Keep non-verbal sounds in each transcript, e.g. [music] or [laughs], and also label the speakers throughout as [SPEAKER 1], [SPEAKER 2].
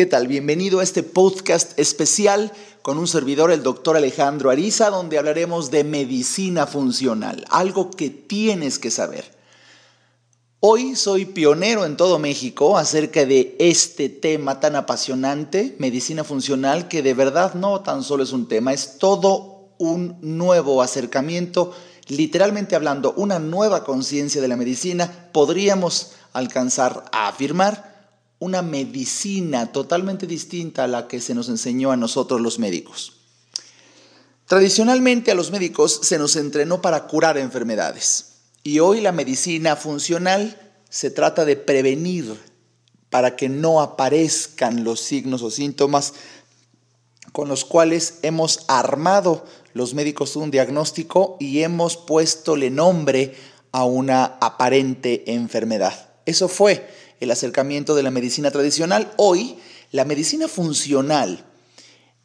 [SPEAKER 1] ¿Qué tal? Bienvenido a este podcast especial con un servidor, el doctor Alejandro Ariza, donde hablaremos de medicina funcional, algo que tienes que saber. Hoy soy pionero en todo México acerca de este tema tan apasionante, medicina funcional, que de verdad no tan solo es un tema, es todo un nuevo acercamiento, literalmente hablando, una nueva conciencia de la medicina, podríamos alcanzar a afirmar una medicina totalmente distinta a la que se nos enseñó a nosotros los médicos. Tradicionalmente a los médicos se nos entrenó para curar enfermedades. Y hoy la medicina funcional se trata de prevenir para que no aparezcan los signos o síntomas con los cuales hemos armado los médicos un diagnóstico y hemos puestole nombre a una aparente enfermedad. Eso fue el acercamiento de la medicina tradicional. Hoy la medicina funcional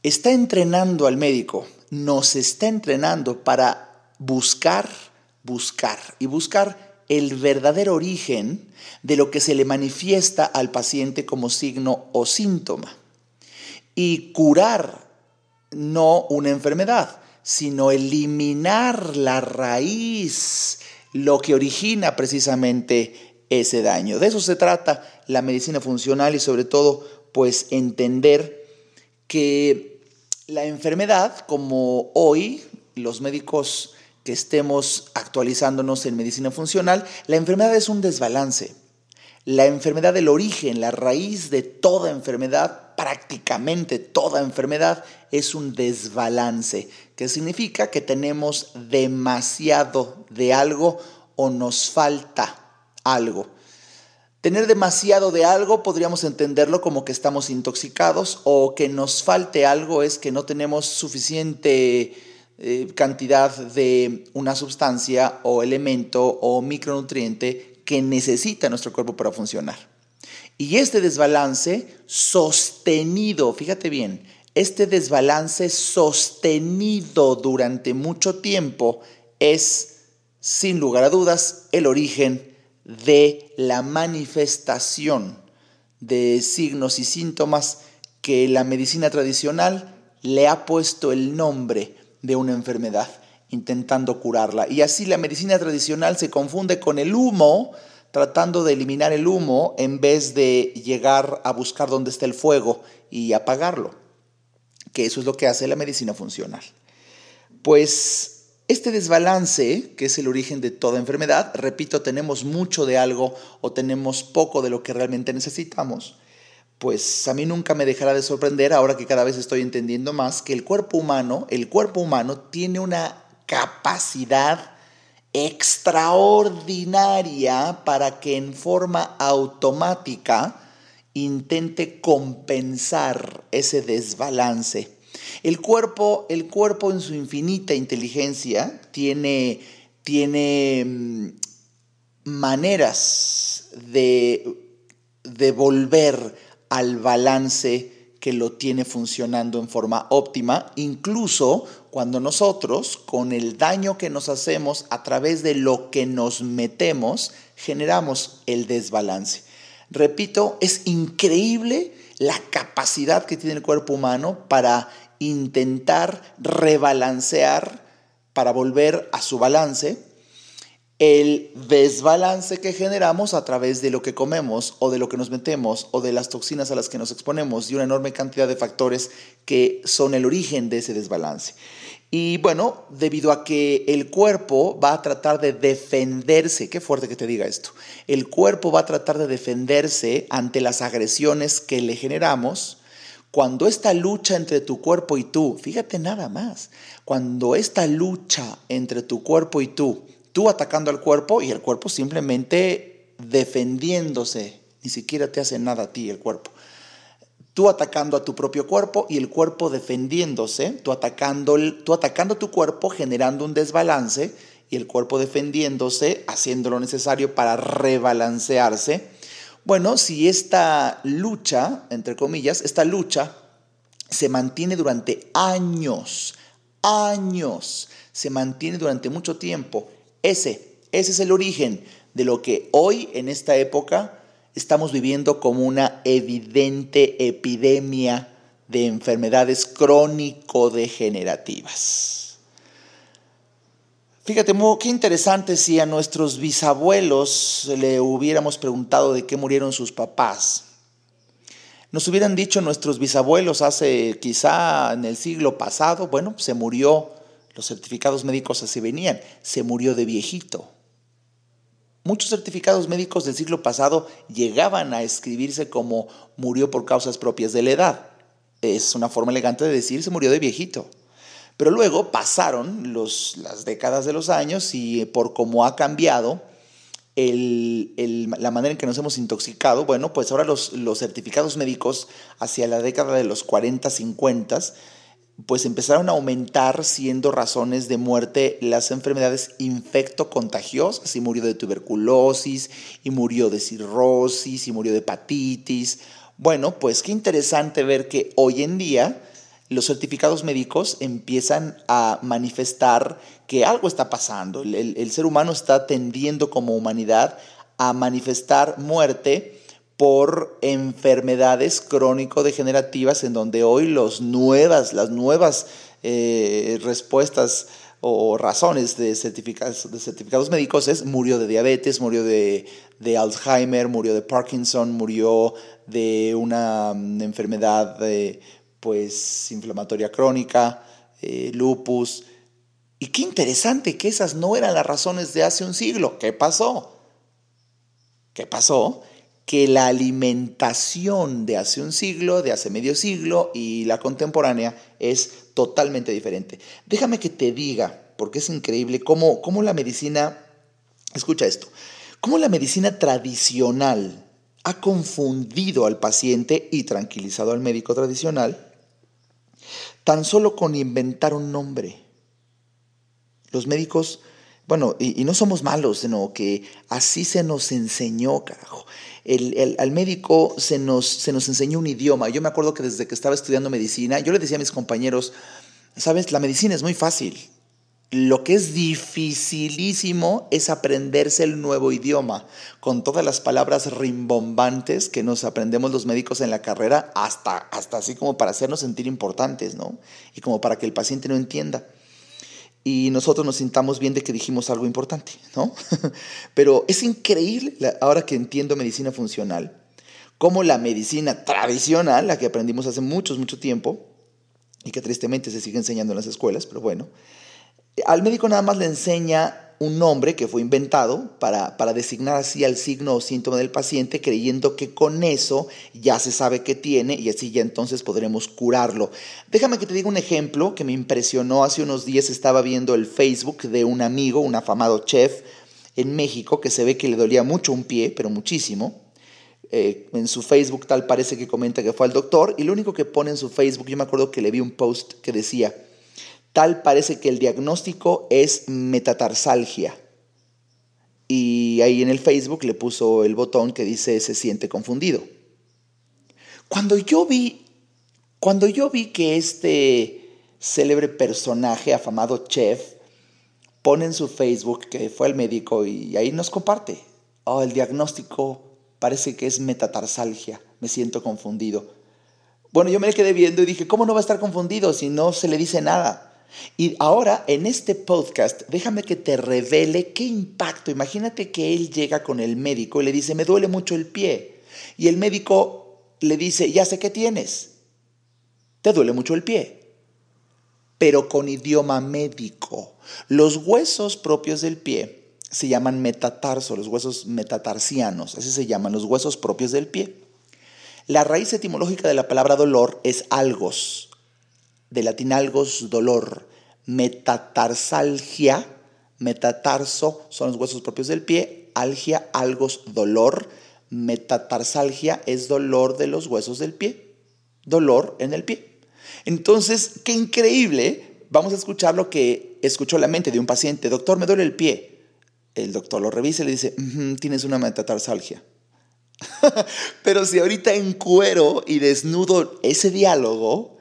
[SPEAKER 1] está entrenando al médico, nos está entrenando para buscar buscar y buscar el verdadero origen de lo que se le manifiesta al paciente como signo o síntoma. Y curar no una enfermedad, sino eliminar la raíz, lo que origina precisamente ese daño. De eso se trata la medicina funcional y sobre todo pues entender que la enfermedad, como hoy los médicos que estemos actualizándonos en medicina funcional, la enfermedad es un desbalance. La enfermedad, del origen, la raíz de toda enfermedad, prácticamente toda enfermedad, es un desbalance, que significa que tenemos demasiado de algo o nos falta algo. Tener demasiado de algo podríamos entenderlo como que estamos intoxicados o que nos falte algo es que no tenemos suficiente eh, cantidad de una sustancia o elemento o micronutriente que necesita nuestro cuerpo para funcionar. Y este desbalance sostenido, fíjate bien, este desbalance sostenido durante mucho tiempo es, sin lugar a dudas, el origen de la manifestación de signos y síntomas que la medicina tradicional le ha puesto el nombre de una enfermedad, intentando curarla. Y así la medicina tradicional se confunde con el humo, tratando de eliminar el humo en vez de llegar a buscar dónde está el fuego y apagarlo, que eso es lo que hace la medicina funcional. Pues este desbalance, que es el origen de toda enfermedad, repito, tenemos mucho de algo o tenemos poco de lo que realmente necesitamos, pues a mí nunca me dejará de sorprender ahora que cada vez estoy entendiendo más que el cuerpo humano, el cuerpo humano tiene una capacidad extraordinaria para que en forma automática intente compensar ese desbalance. El cuerpo, el cuerpo en su infinita inteligencia tiene, tiene mm, maneras de, de volver al balance que lo tiene funcionando en forma óptima, incluso cuando nosotros, con el daño que nos hacemos a través de lo que nos metemos, generamos el desbalance. Repito, es increíble la capacidad que tiene el cuerpo humano para intentar rebalancear, para volver a su balance, el desbalance que generamos a través de lo que comemos o de lo que nos metemos o de las toxinas a las que nos exponemos y una enorme cantidad de factores que son el origen de ese desbalance. Y bueno, debido a que el cuerpo va a tratar de defenderse, qué fuerte que te diga esto, el cuerpo va a tratar de defenderse ante las agresiones que le generamos, cuando esta lucha entre tu cuerpo y tú, fíjate nada más, cuando esta lucha entre tu cuerpo y tú, tú atacando al cuerpo y el cuerpo simplemente defendiéndose. Ni siquiera te hace nada a ti el cuerpo. Tú atacando a tu propio cuerpo y el cuerpo defendiéndose, tú atacando, tú atacando tu cuerpo generando un desbalance y el cuerpo defendiéndose, haciendo lo necesario para rebalancearse. Bueno, si esta lucha, entre comillas, esta lucha se mantiene durante años, años, se mantiene durante mucho tiempo ese, ese es el origen de lo que hoy, en esta época, estamos viviendo como una evidente epidemia de enfermedades crónico-degenerativas. Fíjate, qué interesante si a nuestros bisabuelos le hubiéramos preguntado de qué murieron sus papás. Nos hubieran dicho nuestros bisabuelos hace quizá en el siglo pasado, bueno, se murió, los certificados médicos así venían, se murió de viejito. Muchos certificados médicos del siglo pasado llegaban a escribirse como murió por causas propias de la edad. Es una forma elegante de decir se murió de viejito. Pero luego pasaron las décadas de los años y por cómo ha cambiado la manera en que nos hemos intoxicado, bueno, pues ahora los, los certificados médicos hacia la década de los 40, 50, pues empezaron a aumentar siendo razones de muerte las enfermedades infectocontagiosas y murió de tuberculosis y murió de cirrosis y murió de hepatitis. Bueno, pues qué interesante ver que hoy en día los certificados médicos empiezan a manifestar que algo está pasando. El, ser humano está tendiendo como humanidad a manifestar muerte por enfermedades crónico-degenerativas en donde hoy los nuevas, las nuevas eh, respuestas o razones de certificados, de certificados médicos es murió de diabetes, murió de, de Alzheimer, murió de Parkinson, murió de una mm, enfermedad de pues inflamatoria crónica, eh, lupus. Y qué interesante que esas no eran las razones de hace un siglo. ¿Qué pasó? ¿Qué pasó? Que la alimentación de hace un siglo, de hace medio siglo y la contemporánea es totalmente diferente. Déjame que te diga, porque es increíble, cómo, cómo la medicina, escucha esto, cómo la medicina tradicional ha confundido al paciente y tranquilizado al médico tradicional tan solo con inventar un nombre. Los médicos, bueno, y, no somos malos, sino que así se nos enseñó, carajo. al médico se nos, se nos enseñó un idioma. Yo me acuerdo que desde que estaba estudiando medicina, yo le decía a mis compañeros, sabes, la medicina es muy fácil. Lo que es dificilísimo es aprenderse el nuevo idioma, con todas las palabras rimbombantes que nos aprendemos los médicos en la carrera, hasta, hasta así como para hacernos sentir importantes, ¿no? Y como para que el paciente no entienda. Y nosotros nos sintamos bien de que dijimos algo importante, ¿no? [laughs] Pero es increíble, ahora que entiendo medicina funcional, cómo la medicina tradicional, la que aprendimos hace mucho, mucho tiempo, y que tristemente se sigue enseñando en las escuelas, pero bueno, al médico nada más le enseña un nombre que fue inventado para, para, designar así al signo o síntoma del paciente, creyendo que con eso ya se sabe qué tiene y así ya entonces podremos curarlo. Déjame que te diga un ejemplo que me impresionó. Hace unos días estaba viendo el Facebook de un amigo, un afamado chef en México, que se ve que le dolía mucho un pie, pero muchísimo. Eh, en su Facebook tal parece que comenta que fue al doctor y lo único que pone en su Facebook, yo me acuerdo que le vi un post que decía, Tal parece que el diagnóstico es metatarsalgia. Y ahí en el Facebook le puso el botón que dice se siente confundido. Cuando yo vi, cuando yo vi que este célebre personaje, afamado chef, pone en su Facebook que fue al médico y ahí nos comparte. Oh, el diagnóstico parece que es metatarsalgia. Me siento confundido. Bueno, yo me quedé viendo y dije, ¿cómo no va a estar confundido si no se le dice nada? Y ahora en este podcast, déjame que te revele qué impacto. Imagínate que él llega con el médico y le dice, me duele mucho el pie. Y el médico le dice, ya sé qué tienes. Te duele mucho el pie. Pero con idioma médico. Los huesos propios del pie se llaman metatarso, los huesos metatarsianos, así se llaman los huesos propios del pie. La raíz etimológica de la palabra dolor es algos, de latín algos, dolor, metatarsalgia, metatarso son los huesos propios del pie, algia, algos, dolor, metatarsalgia es dolor de los huesos del pie, dolor en el pie. Entonces, qué increíble, vamos a escuchar lo que escuchó la mente de un paciente, doctor, me duele el pie. El doctor lo revisa y le dice, tienes una metatarsalgia. [laughs] Pero si ahorita en cuero y desnudo ese diálogo,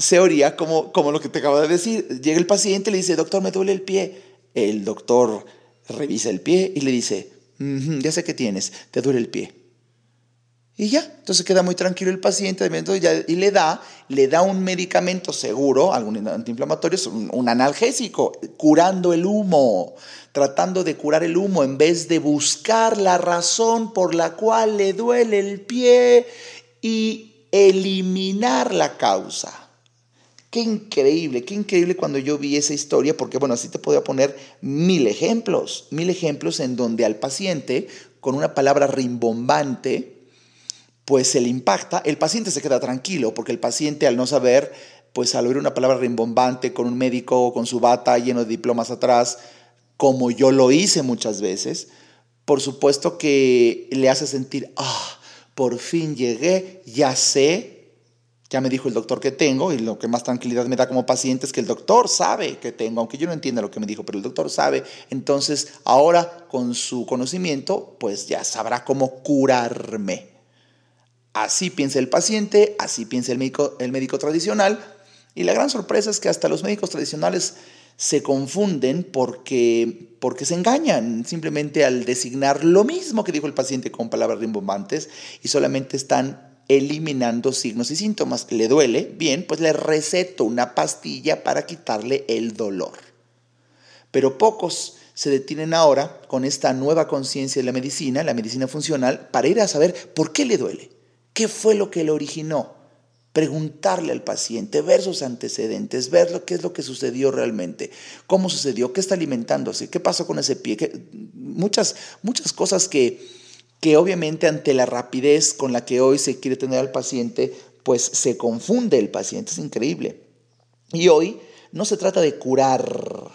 [SPEAKER 1] se oría como, como lo que te acabo de decir. Llega el paciente y le dice, doctor, me duele el pie. El doctor revisa el pie y le dice, ya sé qué tienes, te duele el pie. Y ya, entonces queda muy tranquilo el paciente y le da, le da un medicamento seguro, algún antiinflamatorio, un, un analgésico, curando el humo, tratando de curar el humo en vez de buscar la razón por la cual le duele el pie y eliminar la causa. Qué increíble, qué increíble cuando yo vi esa historia, porque bueno, así te podía poner mil ejemplos, mil ejemplos en donde al paciente, con una palabra rimbombante, pues se le impacta, el paciente se queda tranquilo, porque el paciente al no saber, pues al oír una palabra rimbombante con un médico con su bata lleno de diplomas atrás, como yo lo hice muchas veces, por supuesto que le hace sentir, ah, por fin llegué, ya sé, ya me dijo el doctor que tengo, y lo que más tranquilidad me da como paciente es que el doctor sabe que tengo, aunque yo no entienda lo que me dijo, pero el doctor sabe, entonces ahora con su conocimiento, pues ya sabrá cómo curarme. Así piensa el paciente, así piensa el médico, el médico tradicional. Y la gran sorpresa es que hasta los médicos tradicionales se confunden porque, porque se engañan simplemente al designar lo mismo que dijo el paciente con palabras rimbombantes y solamente están eliminando signos y síntomas. ¿Le duele? Bien, pues le receto una pastilla para quitarle el dolor. Pero pocos se detienen ahora con esta nueva conciencia de la medicina, la medicina funcional, para ir a saber por qué le duele. ¿Qué fue lo que le originó? Preguntarle al paciente, ver sus antecedentes, ver lo, qué es lo que sucedió realmente, cómo sucedió, qué está alimentándose, qué pasó con ese pie, muchas, muchas cosas que, que obviamente ante la rapidez con la que hoy se quiere tener al paciente, pues se confunde el paciente, es increíble. Y hoy no se trata de curar,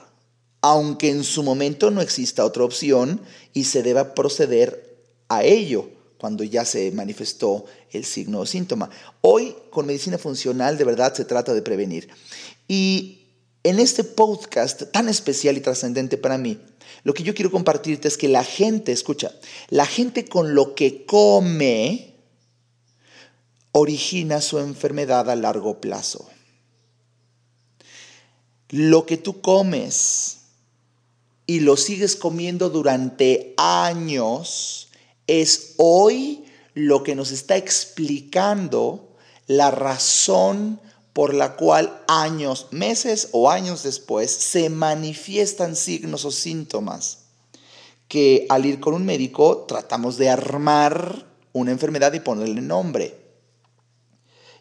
[SPEAKER 1] aunque en su momento no exista otra opción y se deba proceder a ello cuando ya se manifestó el signo o síntoma. Hoy con medicina funcional de verdad se trata de prevenir. Y en este podcast tan especial y trascendente para mí, lo que yo quiero compartirte es que la gente, escucha, la gente con lo que come origina su enfermedad a largo plazo. Lo que tú comes y lo sigues comiendo durante años, es hoy lo que nos está explicando la razón por la cual años, meses o años después se manifiestan signos o síntomas que al ir con un médico tratamos de armar una enfermedad y ponerle nombre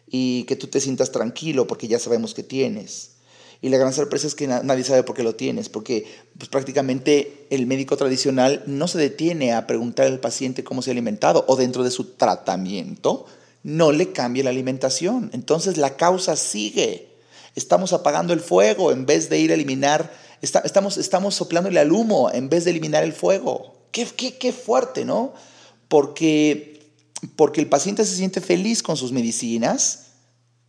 [SPEAKER 1] y que tú te sientas tranquilo porque ya sabemos que tienes. Y la gran sorpresa es que nadie sabe por qué lo tienes, porque pues, prácticamente el médico tradicional no se detiene a preguntar al paciente cómo se ha alimentado o dentro de su tratamiento no le cambia la alimentación. Entonces la causa sigue. Estamos apagando el fuego en vez de ir a eliminar, estamos, estamos soplándole al humo en vez de eliminar el fuego. Qué, qué, qué fuerte, ¿no? Porque, porque el paciente se siente feliz con sus medicinas,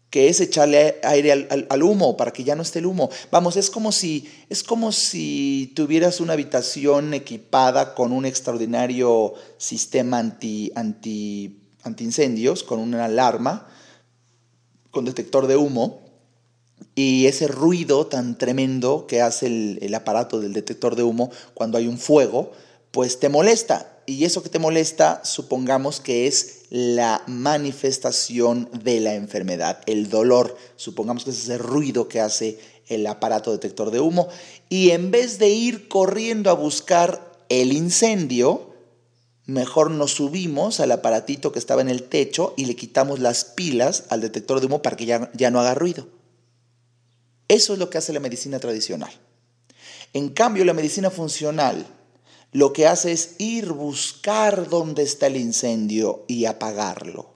[SPEAKER 1] que es echarle aire al, humo para que ya no esté el humo. Vamos, es como si, es como si tuvieras una habitación equipada con un extraordinario sistema anti, anti, anti incendios, con una alarma, con detector de humo, y ese ruido tan tremendo que hace el, el aparato del detector de humo cuando hay un fuego, pues te molesta. Y eso que te molesta, supongamos que es la manifestación de la enfermedad, el dolor, supongamos que es ese ruido que hace el aparato detector de humo, y en vez de ir corriendo a buscar el incendio, mejor nos subimos al aparatito que estaba en el techo y le quitamos las pilas al detector de humo para que ya, ya no haga ruido. Eso es lo que hace la medicina tradicional. En cambio, la medicina funcional lo que hace es ir buscar dónde está el incendio y apagarlo.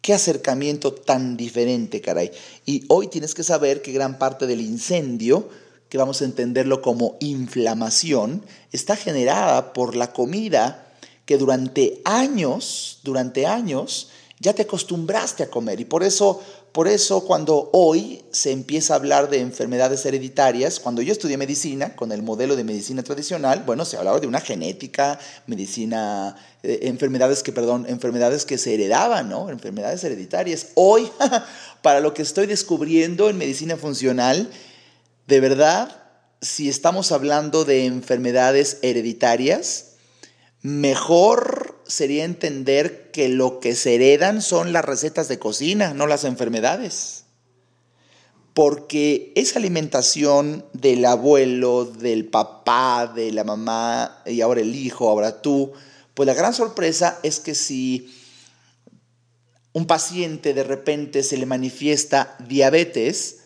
[SPEAKER 1] Qué acercamiento tan diferente, caray. Y hoy tienes que saber que gran parte del incendio, que vamos a entenderlo como inflamación, está generada por la comida que durante años, durante años, ya te acostumbraste a comer. Y por eso por eso cuando hoy se empieza a hablar de enfermedades hereditarias, cuando yo estudié medicina con el modelo de medicina tradicional, bueno, se hablaba de una genética, medicina, eh, enfermedades que, perdón, enfermedades que se heredaban, ¿no? Enfermedades hereditarias. Hoy, [laughs] para lo que estoy descubriendo en medicina funcional, de verdad, si estamos hablando de enfermedades hereditarias, mejor sería entender que lo que se heredan son las recetas de cocina, no las enfermedades. Porque esa alimentación del abuelo, del papá, de la mamá y ahora el hijo, ahora tú, pues la gran sorpresa es que si un paciente de repente se le manifiesta diabetes,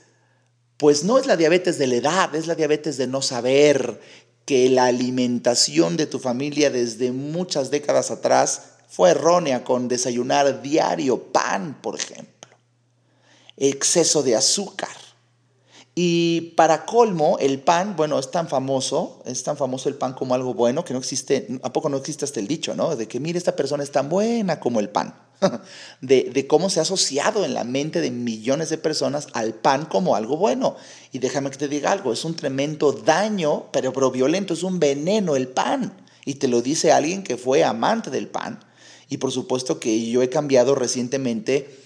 [SPEAKER 1] pues no es la diabetes de la edad, es la diabetes de no saber que la alimentación de tu familia desde muchas décadas atrás fue errónea con desayunar diario pan, por ejemplo, exceso de azúcar y para colmo, el pan, bueno, es tan famoso, es tan famoso el pan como algo bueno que no existe, ¿a poco no existe hasta el dicho, ¿no? De que, mire, esta persona es tan buena como el pan. [laughs] De, de, cómo se ha asociado en la mente de millones de personas al pan como algo bueno. Y déjame que te diga algo, es un tremendo daño, pero, pero violento, es un veneno el pan. Y te lo dice alguien que fue amante del pan. Y por supuesto que yo he cambiado recientemente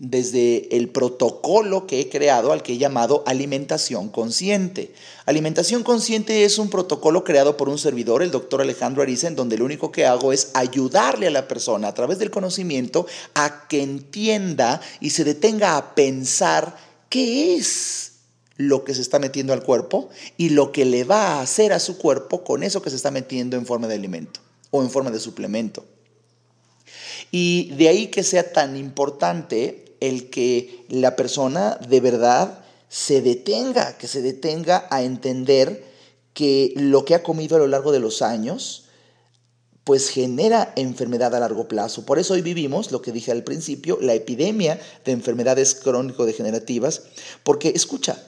[SPEAKER 1] desde el protocolo que he creado al que he llamado alimentación consciente. Alimentación consciente es un protocolo creado por un servidor, el doctor Alejandro Ariza, en donde lo único que hago es ayudarle a la persona a través del conocimiento a que entienda y se detenga a pensar qué es lo que se está metiendo al cuerpo y lo que le va a hacer a su cuerpo con eso que se está metiendo en forma de alimento o en forma de suplemento. Y de ahí que sea tan importante el que la persona de verdad se detenga, que se detenga a entender que lo que ha comido a lo largo de los años, pues genera enfermedad a largo plazo. Por eso hoy vivimos, lo que dije al principio, la epidemia de enfermedades crónico-degenerativas, porque escucha,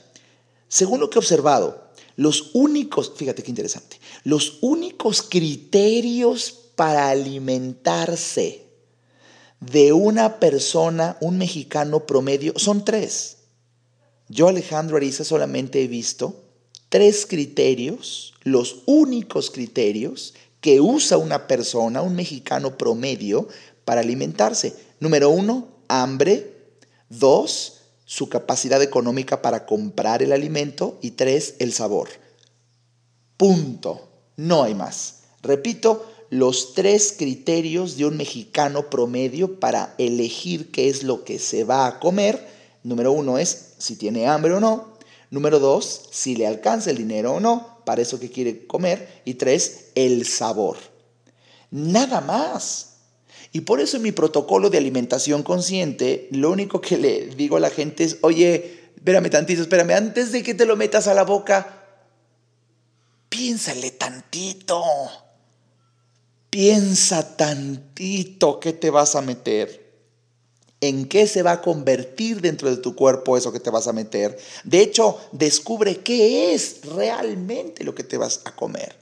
[SPEAKER 1] según lo que he observado, los únicos, fíjate qué interesante, los únicos criterios para alimentarse de una persona, un mexicano promedio, son tres. Yo, Alejandro Ariza, solamente he visto tres criterios, los únicos criterios que usa una persona, un mexicano promedio, para alimentarse. Número uno, hambre. Dos, su capacidad económica para comprar el alimento. Y tres, el sabor. Punto. No hay más. Repito, los tres criterios de un mexicano promedio para elegir qué es lo que se va a comer. Número uno es si tiene hambre o no. Número dos, si le alcanza el dinero o no para eso que quiere comer. Y tres, el sabor. Nada más. Y por eso en mi protocolo de alimentación consciente, lo único que le digo a la gente es, oye, espérame tantito, espérame, antes de que te lo metas a la boca, piénsale tantito. Piensa tantito qué te vas a meter, en qué se va a convertir dentro de tu cuerpo eso que te vas a meter. De hecho, descubre qué es realmente lo que te vas a comer.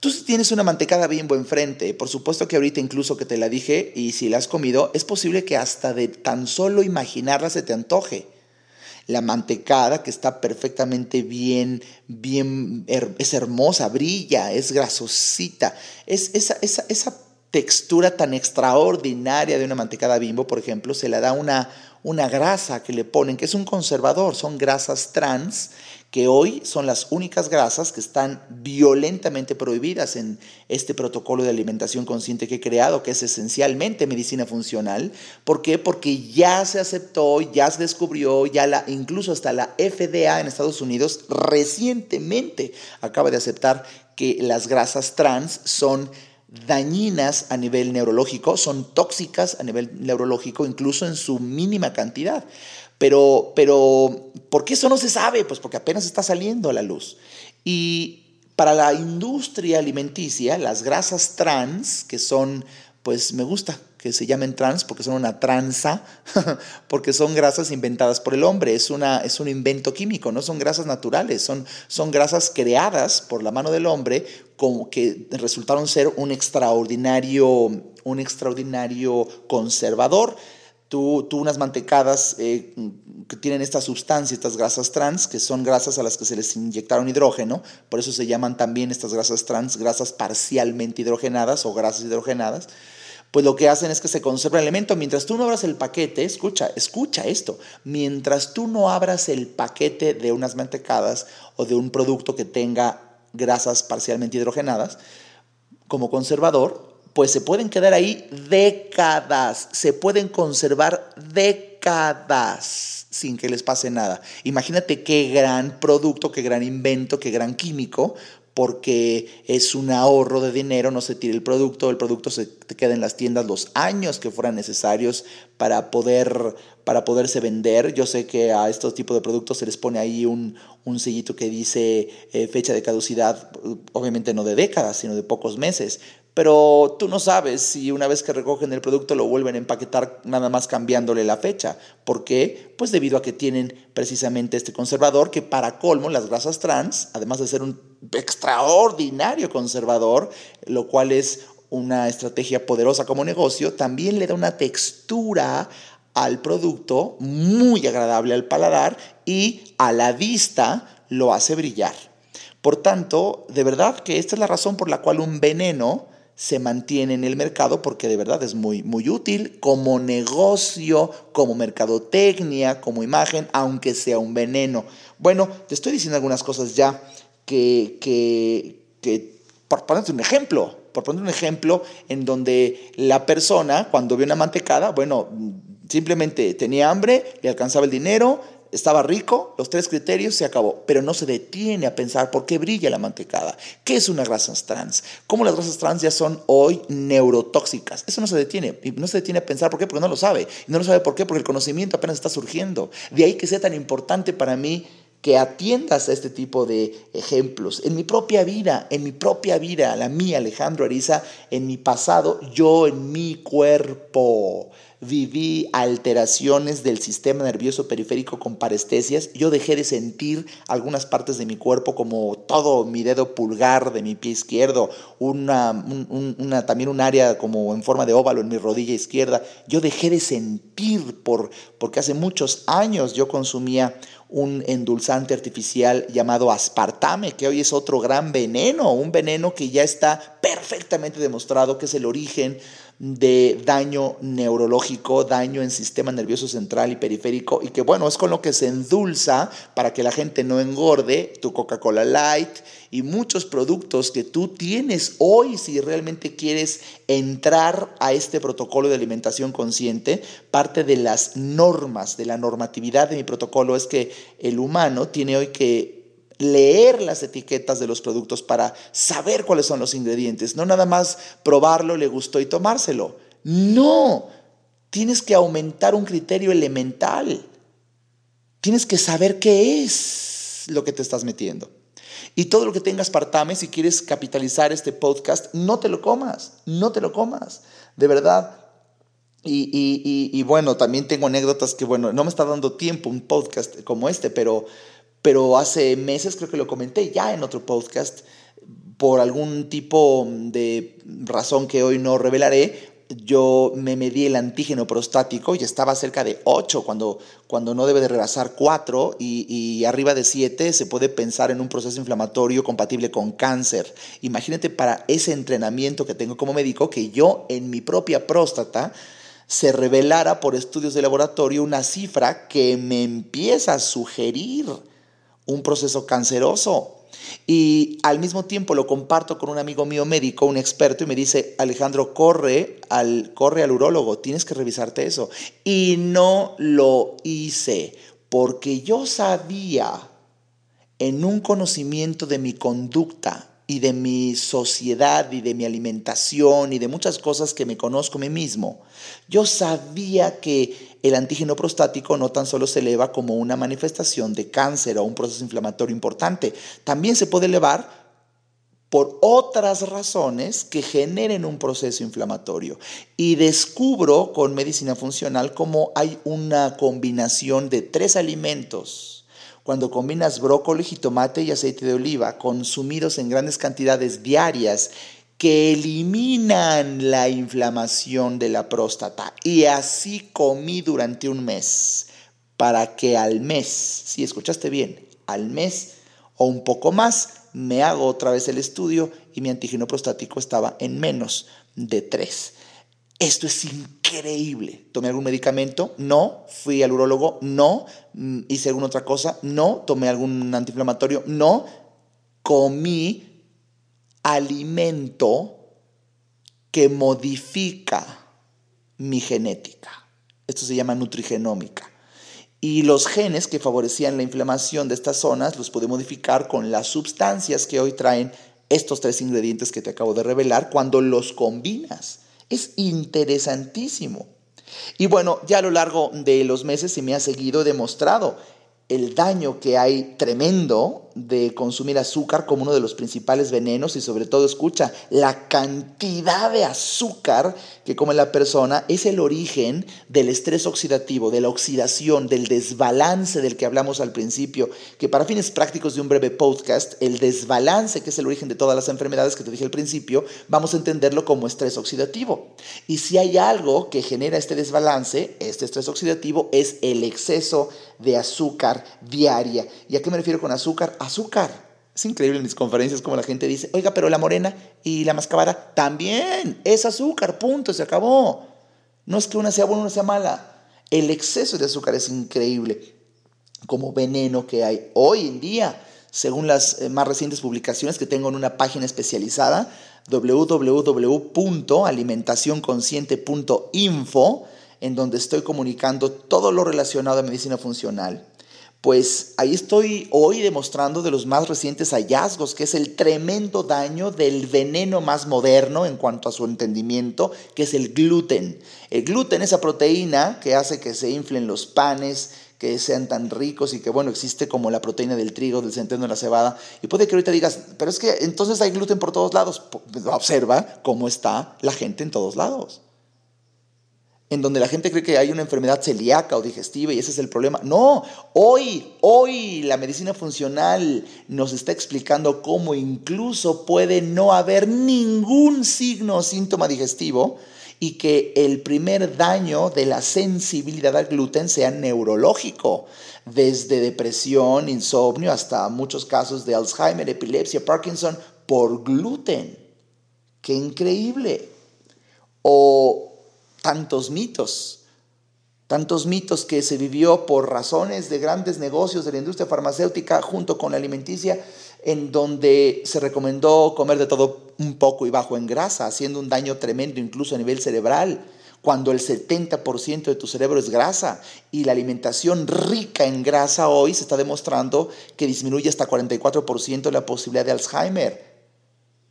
[SPEAKER 1] Tú si tienes una mantecada bimbo enfrente, por supuesto que ahorita incluso que te la dije y si la has comido, es posible que hasta de tan solo imaginarla se te antoje la mantecada que está perfectamente bien, bien, es hermosa, brilla, es grasosita. Es esa, esa, esa textura tan extraordinaria de una mantecada bimbo, por ejemplo, se le da una, una grasa que le ponen, que es un conservador, son grasas trans que hoy son las únicas grasas que están violentamente prohibidas en este protocolo de alimentación consciente que he creado, que es esencialmente medicina funcional. ¿Por qué? Porque ya se aceptó, ya se descubrió, ya la, incluso hasta la FDA en Estados Unidos recientemente acaba de aceptar que las grasas trans son dañinas a nivel neurológico, son tóxicas a nivel neurológico, incluso en su mínima cantidad. Pero, pero, ¿por qué eso no se sabe? Pues porque apenas está saliendo a la luz. Y para la industria alimenticia, las grasas trans, que son, pues me gusta que se llamen trans porque son una tranza, [laughs] porque son grasas inventadas por el hombre, es, una, es un invento químico, no son grasas naturales, son, son grasas creadas por la mano del hombre que resultaron ser un extraordinario, un extraordinario conservador Tú, unas mantecadas eh, que tienen esta sustancia, estas grasas trans, que son grasas a las que se les inyectaron hidrógeno, por eso se llaman también estas grasas trans grasas parcialmente hidrogenadas o grasas hidrogenadas, pues lo que hacen es que se conserva el elemento. Mientras tú no abras el paquete, escucha, escucha esto, mientras tú no abras el paquete de unas mantecadas o de un producto que tenga grasas parcialmente hidrogenadas, como conservador, pues se pueden quedar ahí décadas, se pueden conservar décadas sin que les pase nada. Imagínate qué gran producto, qué gran invento, qué gran químico porque es un ahorro de dinero, no se tira el producto, el producto se queda en las tiendas los años que fueran necesarios para, poder, para poderse vender. Yo sé que a estos tipos de productos se les pone ahí un, un sellito que dice eh, fecha de caducidad, obviamente no de décadas, sino de pocos meses, pero tú no sabes si una vez que recogen el producto lo vuelven a empaquetar nada más cambiándole la fecha. ¿Por qué? Pues debido a que tienen precisamente este conservador que para colmo las grasas trans, además de ser un extraordinario conservador, lo cual es una estrategia poderosa como negocio, también le da una textura al producto muy agradable al paladar y a la vista lo hace brillar. Por tanto, de verdad que esta es la razón por la cual un veneno se mantiene en el mercado porque de verdad es muy, muy útil como negocio, como mercadotecnia, como imagen, aunque sea un veneno. Bueno, te estoy diciendo algunas cosas ya que, que, que por un ejemplo, por poner un ejemplo en donde la persona cuando vio una mantecada, bueno, simplemente tenía hambre, le alcanzaba el dinero, estaba rico, los tres criterios se acabó, pero no se detiene a pensar por qué brilla la mantecada, qué es una grasa trans, cómo las grasas trans ya son hoy neurotóxicas. Eso no se detiene, y no se detiene a pensar por qué, porque no lo sabe. Y no lo sabe por qué, porque el conocimiento apenas está surgiendo. De ahí que sea tan importante para mí que atiendas a este tipo de ejemplos. En mi propia vida, en mi propia vida, la mía, Alejandro Ariza, en mi pasado, yo en mi cuerpo viví alteraciones del sistema nervioso periférico con parestesias. Yo dejé de sentir algunas partes de mi cuerpo, como todo mi dedo pulgar de mi pie izquierdo, una, una, también un área como en forma de óvalo en mi rodilla izquierda. Yo dejé de sentir por, porque hace muchos años yo consumía un endulzante artificial llamado aspartame, que hoy es otro gran veneno, un veneno que ya está perfectamente demostrado que es el origen de daño neurológico, daño en sistema nervioso central y periférico, y que bueno, es con lo que se endulza para que la gente no engorde, tu Coca-Cola Light y muchos productos que tú tienes hoy si realmente quieres entrar a este protocolo de alimentación consciente. Parte de las normas, de la normatividad de mi protocolo es que el humano tiene hoy que leer las etiquetas de los productos para saber cuáles son los ingredientes, no nada más probarlo, le gustó y tomárselo. No, tienes que aumentar un criterio elemental. Tienes que saber qué es lo que te estás metiendo. Y todo lo que tengas partame, si quieres capitalizar este podcast, no te lo comas, no te lo comas. De verdad, y, y, bueno, también tengo anécdotas que, bueno, no me está dando tiempo un podcast como este, pero pero hace meses creo que lo comenté ya en otro podcast, por algún tipo de razón que hoy no revelaré, yo me medí el antígeno prostático y estaba cerca de 8 cuando, cuando no debe de rebasar 4 y, y, arriba de 7 se puede pensar en un proceso inflamatorio compatible con cáncer. Imagínate para ese entrenamiento que tengo como médico que yo en mi propia próstata se revelara por estudios de laboratorio una cifra que me empieza a sugerir un proceso canceroso. Y al mismo tiempo lo comparto con un amigo mío médico, un experto, y me dice, Alejandro, corre al, corre al urólogo, tienes que revisarte eso. Y no lo hice, porque yo sabía en un conocimiento de mi conducta y de mi sociedad y de mi alimentación y de muchas cosas que me conozco a mí mismo, yo sabía que el antígeno prostático no tan solo se eleva como una manifestación de cáncer o un proceso inflamatorio importante, también se puede elevar por otras razones que generen un proceso inflamatorio. Y descubro con medicina funcional cómo hay una combinación de tres alimentos cuando combinas brócoli, jitomate y aceite de oliva, consumidos en grandes cantidades diarias, que eliminan la inflamación de la próstata. Y así comí durante un mes, para que al mes, si escuchaste bien, al mes o un poco más, me hago otra vez el estudio y mi antígeno prostático estaba en menos de 3. Esto es increíble. ¿Tomé algún medicamento? No. ¿Fui al urólogo? No. Mm, ¿Hice alguna otra cosa? No. ¿Tomé algún antiinflamatorio? No. Comí alimento que modifica mi genética. Esto se llama nutrigenómica. Y los genes que favorecían la inflamación de estas zonas los pude modificar con las sustancias que hoy traen estos tres ingredientes que te acabo de revelar cuando los combinas. Es interesantísimo. Y bueno, ya a lo largo de los meses se me ha seguido demostrado el daño que hay tremendo de consumir azúcar como uno de los principales venenos y sobre todo escucha, la cantidad de azúcar que come la persona es el origen del estrés oxidativo, de la oxidación, del desbalance del que hablamos al principio, que para fines prácticos de un breve podcast, el desbalance que es el origen de todas las enfermedades que te dije al principio, vamos a entenderlo como estrés oxidativo. Y si hay algo que genera este desbalance, este estrés oxidativo, es el exceso de azúcar diaria. ¿Y a qué me refiero con azúcar? Azúcar. Es increíble en mis conferencias como la gente dice, oiga, pero la morena y la mascabada también es azúcar, punto, se acabó. No es que una sea buena, una sea mala. El exceso de azúcar es increíble como veneno que hay hoy en día, según las eh, más recientes publicaciones que tengo en una página especializada, www.alimentacionconsciente.info en donde estoy comunicando todo lo relacionado a medicina funcional. Pues ahí estoy hoy demostrando de los más recientes hallazgos, que es el tremendo daño del veneno más moderno en cuanto a su entendimiento, que es el gluten. El gluten, esa proteína que hace que se inflen los panes, que sean tan ricos y que, bueno, existe como la proteína del trigo, del centeno, de la cebada. Y puede que ahorita digas, pero es que entonces hay gluten por todos lados. Observa cómo está la gente en todos lados en donde la gente cree que hay una enfermedad celíaca o digestiva y ese es el problema. No, hoy, hoy la medicina funcional nos está explicando cómo incluso puede no haber ningún signo o síntoma digestivo y que el primer daño de la sensibilidad al gluten sea neurológico, desde depresión, insomnio, hasta muchos casos de Alzheimer, epilepsia, Parkinson, por gluten. ¡Qué increíble! O tantos mitos, tantos mitos que se vivió por razones de grandes negocios de la industria farmacéutica junto con la alimenticia, en donde se recomendó comer de todo un poco y bajo en grasa, haciendo un daño tremendo incluso a nivel cerebral, cuando el 70% de tu cerebro es grasa y la alimentación rica en grasa hoy se está demostrando que disminuye hasta 44% la posibilidad de Alzheimer.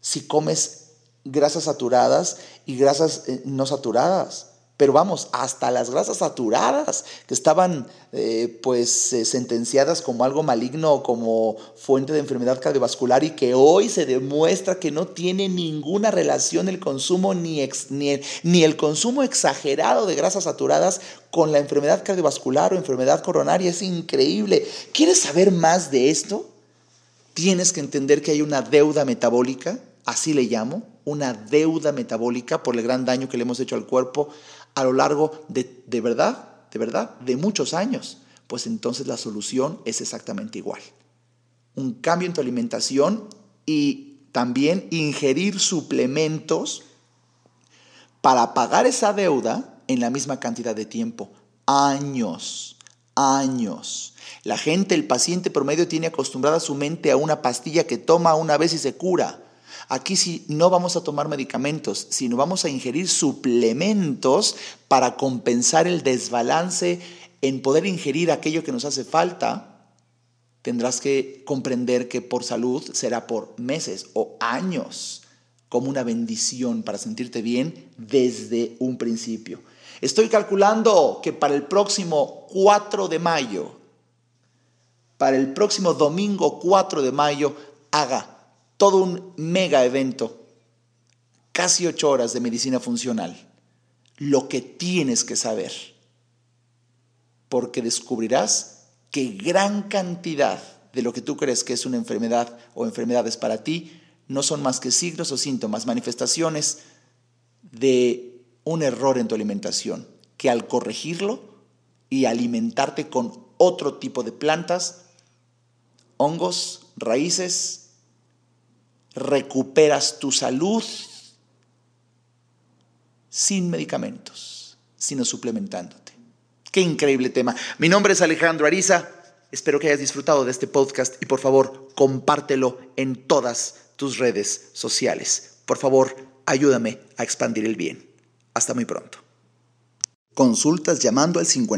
[SPEAKER 1] Si comes grasas saturadas y grasas eh, no saturadas. Pero vamos, hasta las grasas saturadas, que estaban eh, pues eh, sentenciadas como algo maligno, como fuente de enfermedad cardiovascular y que hoy se demuestra que no tiene ninguna relación el consumo ni, ni, ni el consumo exagerado de grasas saturadas con la enfermedad cardiovascular o enfermedad coronaria. Es increíble. ¿Quieres saber más de esto? Tienes que entender que hay una deuda metabólica, así le llamo, una deuda metabólica por el gran daño que le hemos hecho al cuerpo a lo largo de, de verdad, de verdad, de muchos años. Pues entonces la solución es exactamente igual. Un cambio en tu alimentación y también ingerir suplementos para pagar esa deuda en la misma cantidad de tiempo. Años, años. La gente, el paciente promedio tiene acostumbrada su mente a una pastilla que toma una vez y se cura. Aquí sí no vamos a tomar medicamentos, sino vamos a ingerir suplementos para compensar el desbalance en poder ingerir aquello que nos hace falta. Tendrás que comprender que por salud será por meses o años como una bendición para sentirte bien desde un principio. Estoy calculando que para el próximo 4 de mayo, para el próximo domingo 4 de mayo, haga todo un mega evento, casi ocho horas de medicina funcional, lo que tienes que saber, porque descubrirás que gran cantidad de lo que tú crees que es una enfermedad o enfermedades para ti no son más que signos o síntomas, manifestaciones de un error en tu alimentación, que al corregirlo y alimentarte con otro tipo de plantas, hongos, raíces, recuperas tu salud sin medicamentos, sino suplementándote. Qué increíble tema. Mi nombre es Alejandro Ariza. Espero que hayas disfrutado de este podcast y por favor compártelo en todas tus redes sociales. Por favor, ayúdame a expandir el bien. Hasta muy pronto. Consultas llamando al 50